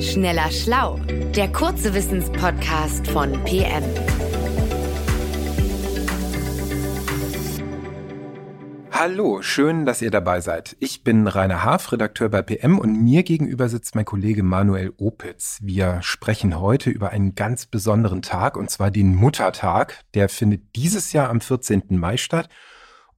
Schneller Schlau, der kurze Wissenspodcast von PM. Hallo, schön, dass ihr dabei seid. Ich bin Rainer Haaf, Redakteur bei PM und mir gegenüber sitzt mein Kollege Manuel Opitz. Wir sprechen heute über einen ganz besonderen Tag und zwar den Muttertag. Der findet dieses Jahr am 14. Mai statt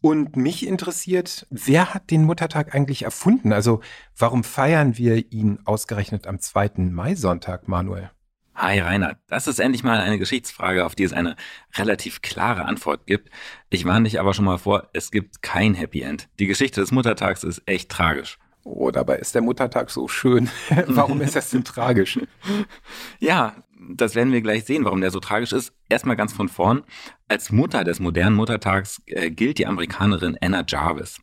und mich interessiert, wer hat den Muttertag eigentlich erfunden? Also warum feiern wir ihn ausgerechnet am zweiten Mai-Sonntag, Manuel? Hi Rainer, das ist endlich mal eine Geschichtsfrage, auf die es eine relativ klare Antwort gibt. Ich warne dich aber schon mal vor, es gibt kein Happy End. Die Geschichte des Muttertags ist echt tragisch. Oh, dabei ist der Muttertag so schön. warum ist das denn tragisch? Ja, das werden wir gleich sehen, warum der so tragisch ist. Erstmal ganz von vorn. Als Mutter des modernen Muttertags äh, gilt die Amerikanerin Anna Jarvis.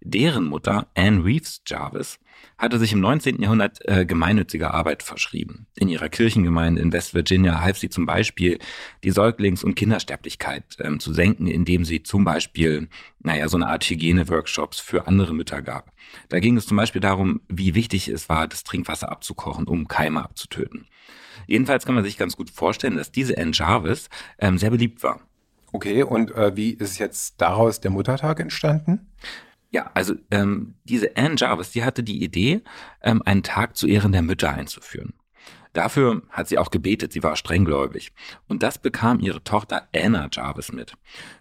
Deren Mutter, Anne Reeves Jarvis, hatte sich im 19. Jahrhundert äh, gemeinnütziger Arbeit verschrieben. In ihrer Kirchengemeinde in West Virginia half sie zum Beispiel, die Säuglings- und Kindersterblichkeit ähm, zu senken, indem sie zum Beispiel, naja, so eine Art Hygieneworkshops für andere Mütter gab. Da ging es zum Beispiel darum, wie wichtig es war, das Trinkwasser abzukochen, um Keime abzutöten. Jedenfalls kann man sich ganz gut vorstellen, dass diese Anne Jarvis ähm, sehr beliebt war. Okay, und äh, wie ist jetzt daraus der Muttertag entstanden? Ja, also ähm, diese Anne Jarvis, die hatte die Idee, ähm, einen Tag zu Ehren der Mütter einzuführen. Dafür hat sie auch gebetet, sie war strenggläubig. Und das bekam ihre Tochter Anna Jarvis mit.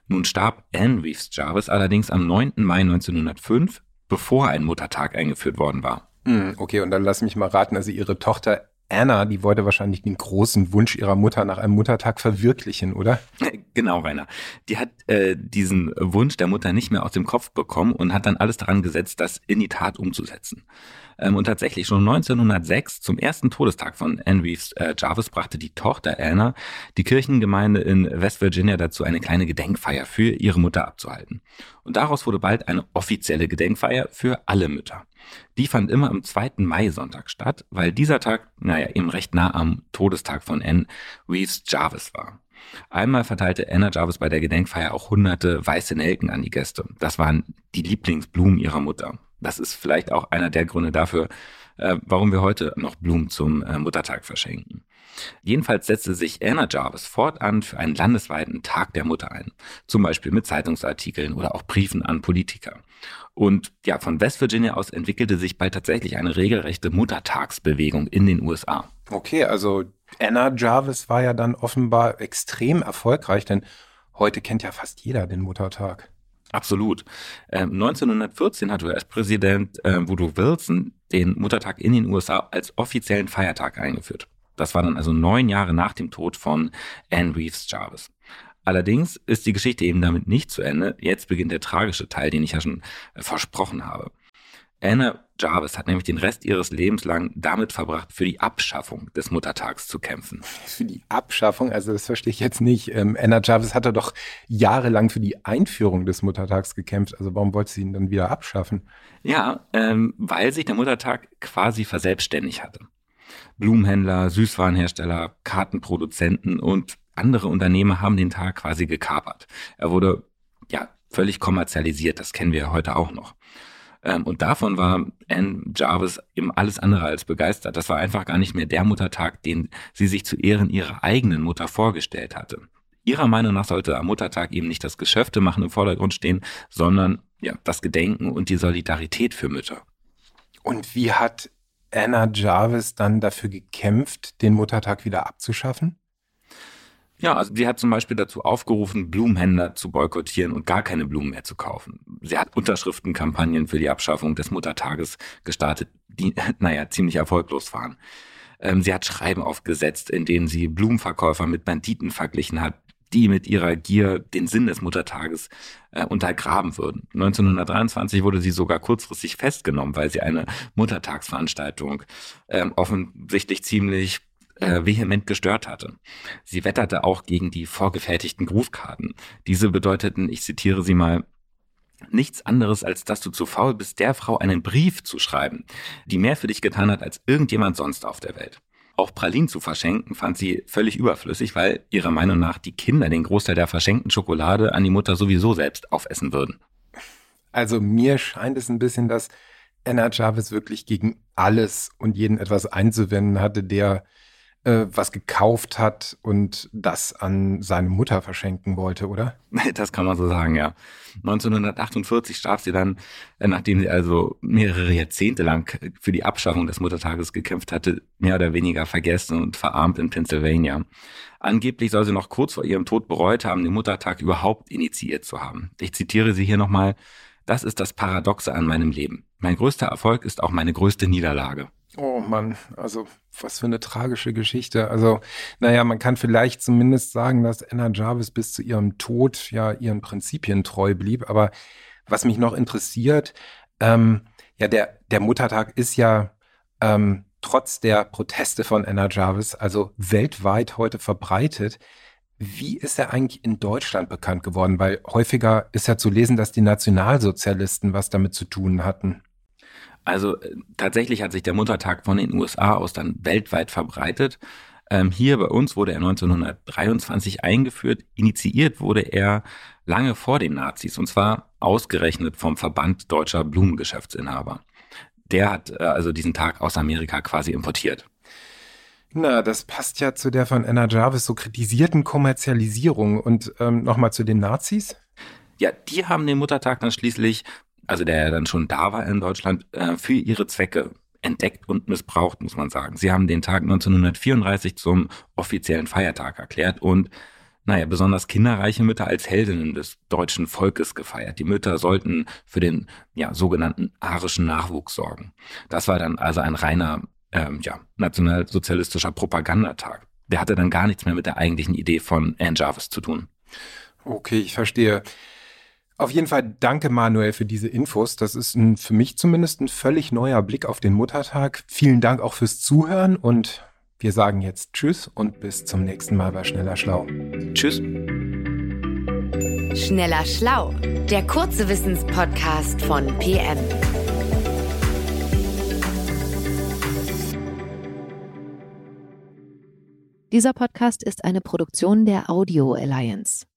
Nun starb Anne Reeves Jarvis allerdings am 9. Mai 1905, bevor ein Muttertag eingeführt worden war. Hm, okay, und dann lass mich mal raten, also ihre Tochter Anna, die wollte wahrscheinlich den großen Wunsch ihrer Mutter nach einem Muttertag verwirklichen, oder? Genau, Rainer. Die hat äh, diesen Wunsch der Mutter nicht mehr aus dem Kopf bekommen und hat dann alles daran gesetzt, das in die Tat umzusetzen. Ähm, und tatsächlich schon 1906, zum ersten Todestag von Anne Reeves äh, Jarvis, brachte die Tochter Anna die Kirchengemeinde in West Virginia dazu, eine kleine Gedenkfeier für ihre Mutter abzuhalten. Und daraus wurde bald eine offizielle Gedenkfeier für alle Mütter. Die fand immer am zweiten Mai-Sonntag statt, weil dieser Tag, naja, eben recht nah am Todestag von Anne Reeves Jarvis war. Einmal verteilte Anna Jarvis bei der Gedenkfeier auch hunderte weiße Nelken an die Gäste. Das waren die Lieblingsblumen ihrer Mutter. Das ist vielleicht auch einer der Gründe dafür, äh, warum wir heute noch Blumen zum äh, Muttertag verschenken. Jedenfalls setzte sich Anna Jarvis fortan für einen landesweiten Tag der Mutter ein. Zum Beispiel mit Zeitungsartikeln oder auch Briefen an Politiker. Und ja, von West Virginia aus entwickelte sich bald tatsächlich eine regelrechte Muttertagsbewegung in den USA. Okay, also Anna Jarvis war ja dann offenbar extrem erfolgreich, denn heute kennt ja fast jeder den Muttertag. Absolut. Ähm, 1914 hat US-Präsident äh, Woodrow Wilson den Muttertag in den USA als offiziellen Feiertag eingeführt. Das war dann also neun Jahre nach dem Tod von Anne Reeves Jarvis. Allerdings ist die Geschichte eben damit nicht zu Ende. Jetzt beginnt der tragische Teil, den ich ja schon äh, versprochen habe. Anna Jarvis hat nämlich den Rest ihres Lebens lang damit verbracht, für die Abschaffung des Muttertags zu kämpfen. Für die Abschaffung? Also das verstehe ich jetzt nicht. Ähm, Anna Jarvis hatte doch jahrelang für die Einführung des Muttertags gekämpft. Also warum wollte sie ihn dann wieder abschaffen? Ja, ähm, weil sich der Muttertag quasi verselbstständigt hatte. Blumenhändler, Süßwarenhersteller, Kartenproduzenten und andere Unternehmer haben den Tag quasi gekapert. Er wurde ja völlig kommerzialisiert, das kennen wir heute auch noch. Ähm, und davon war Anne Jarvis eben alles andere als begeistert. Das war einfach gar nicht mehr der Muttertag, den sie sich zu Ehren ihrer eigenen Mutter vorgestellt hatte. Ihrer Meinung nach sollte am Muttertag eben nicht das Geschäfte machen im Vordergrund stehen, sondern ja, das Gedenken und die Solidarität für Mütter. Und wie hat Anna Jarvis dann dafür gekämpft, den Muttertag wieder abzuschaffen? Ja, also sie hat zum Beispiel dazu aufgerufen, Blumenhändler zu boykottieren und gar keine Blumen mehr zu kaufen. Sie hat Unterschriftenkampagnen für die Abschaffung des Muttertages gestartet, die, naja, ziemlich erfolglos waren. Ähm, sie hat Schreiben aufgesetzt, in denen sie Blumenverkäufer mit Banditen verglichen hat, die mit ihrer Gier den Sinn des Muttertages äh, untergraben würden. 1923 wurde sie sogar kurzfristig festgenommen, weil sie eine Muttertagsveranstaltung äh, offensichtlich ziemlich äh, vehement gestört hatte. Sie wetterte auch gegen die vorgefertigten Grußkarten. Diese bedeuteten, ich zitiere sie mal, nichts anderes, als dass du zu faul bist, der Frau einen Brief zu schreiben, die mehr für dich getan hat als irgendjemand sonst auf der Welt. Auch Pralinen zu verschenken fand sie völlig überflüssig, weil ihrer Meinung nach die Kinder den Großteil der verschenkten Schokolade an die Mutter sowieso selbst aufessen würden. Also mir scheint es ein bisschen, dass Anna Jarvis wirklich gegen alles und jeden etwas einzuwenden hatte, der äh, was gekauft hat und das an seine Mutter verschenken wollte, oder? Das kann man so sagen, ja. 1948 starb sie dann, äh, nachdem sie also mehrere Jahrzehnte lang für die Abschaffung des Muttertages gekämpft hatte, mehr oder weniger vergessen und verarmt in Pennsylvania. Angeblich soll sie noch kurz vor ihrem Tod bereut haben, den Muttertag überhaupt initiiert zu haben. Ich zitiere sie hier nochmal. Das ist das Paradoxe an meinem Leben. Mein größter Erfolg ist auch meine größte Niederlage. Oh Mann, also was für eine tragische Geschichte. Also, naja, man kann vielleicht zumindest sagen, dass Anna Jarvis bis zu ihrem Tod ja ihren Prinzipien treu blieb. Aber was mich noch interessiert, ähm, ja, der, der Muttertag ist ja ähm, trotz der Proteste von Anna Jarvis, also weltweit heute verbreitet. Wie ist er eigentlich in Deutschland bekannt geworden? Weil häufiger ist ja zu lesen, dass die Nationalsozialisten was damit zu tun hatten. Also äh, tatsächlich hat sich der Muttertag von den USA aus dann weltweit verbreitet. Ähm, hier bei uns wurde er 1923 eingeführt. Initiiert wurde er lange vor den Nazis und zwar ausgerechnet vom Verband deutscher Blumengeschäftsinhaber. Der hat äh, also diesen Tag aus Amerika quasi importiert. Na, das passt ja zu der von Anna Jarvis so kritisierten Kommerzialisierung. Und ähm, nochmal zu den Nazis? Ja, die haben den Muttertag dann schließlich also der dann schon da war in Deutschland, äh, für ihre Zwecke entdeckt und missbraucht, muss man sagen. Sie haben den Tag 1934 zum offiziellen Feiertag erklärt und naja, besonders kinderreiche Mütter als Heldinnen des deutschen Volkes gefeiert. Die Mütter sollten für den ja, sogenannten arischen Nachwuchs sorgen. Das war dann also ein reiner ähm, ja, nationalsozialistischer Propagandatag. Der hatte dann gar nichts mehr mit der eigentlichen Idee von Anne Jarvis zu tun. Okay, ich verstehe. Auf jeden Fall danke Manuel für diese Infos. Das ist ein, für mich zumindest ein völlig neuer Blick auf den Muttertag. Vielen Dank auch fürs Zuhören und wir sagen jetzt Tschüss und bis zum nächsten Mal bei Schneller Schlau. Tschüss. Schneller Schlau, der kurze Wissenspodcast von PM. Dieser Podcast ist eine Produktion der Audio Alliance.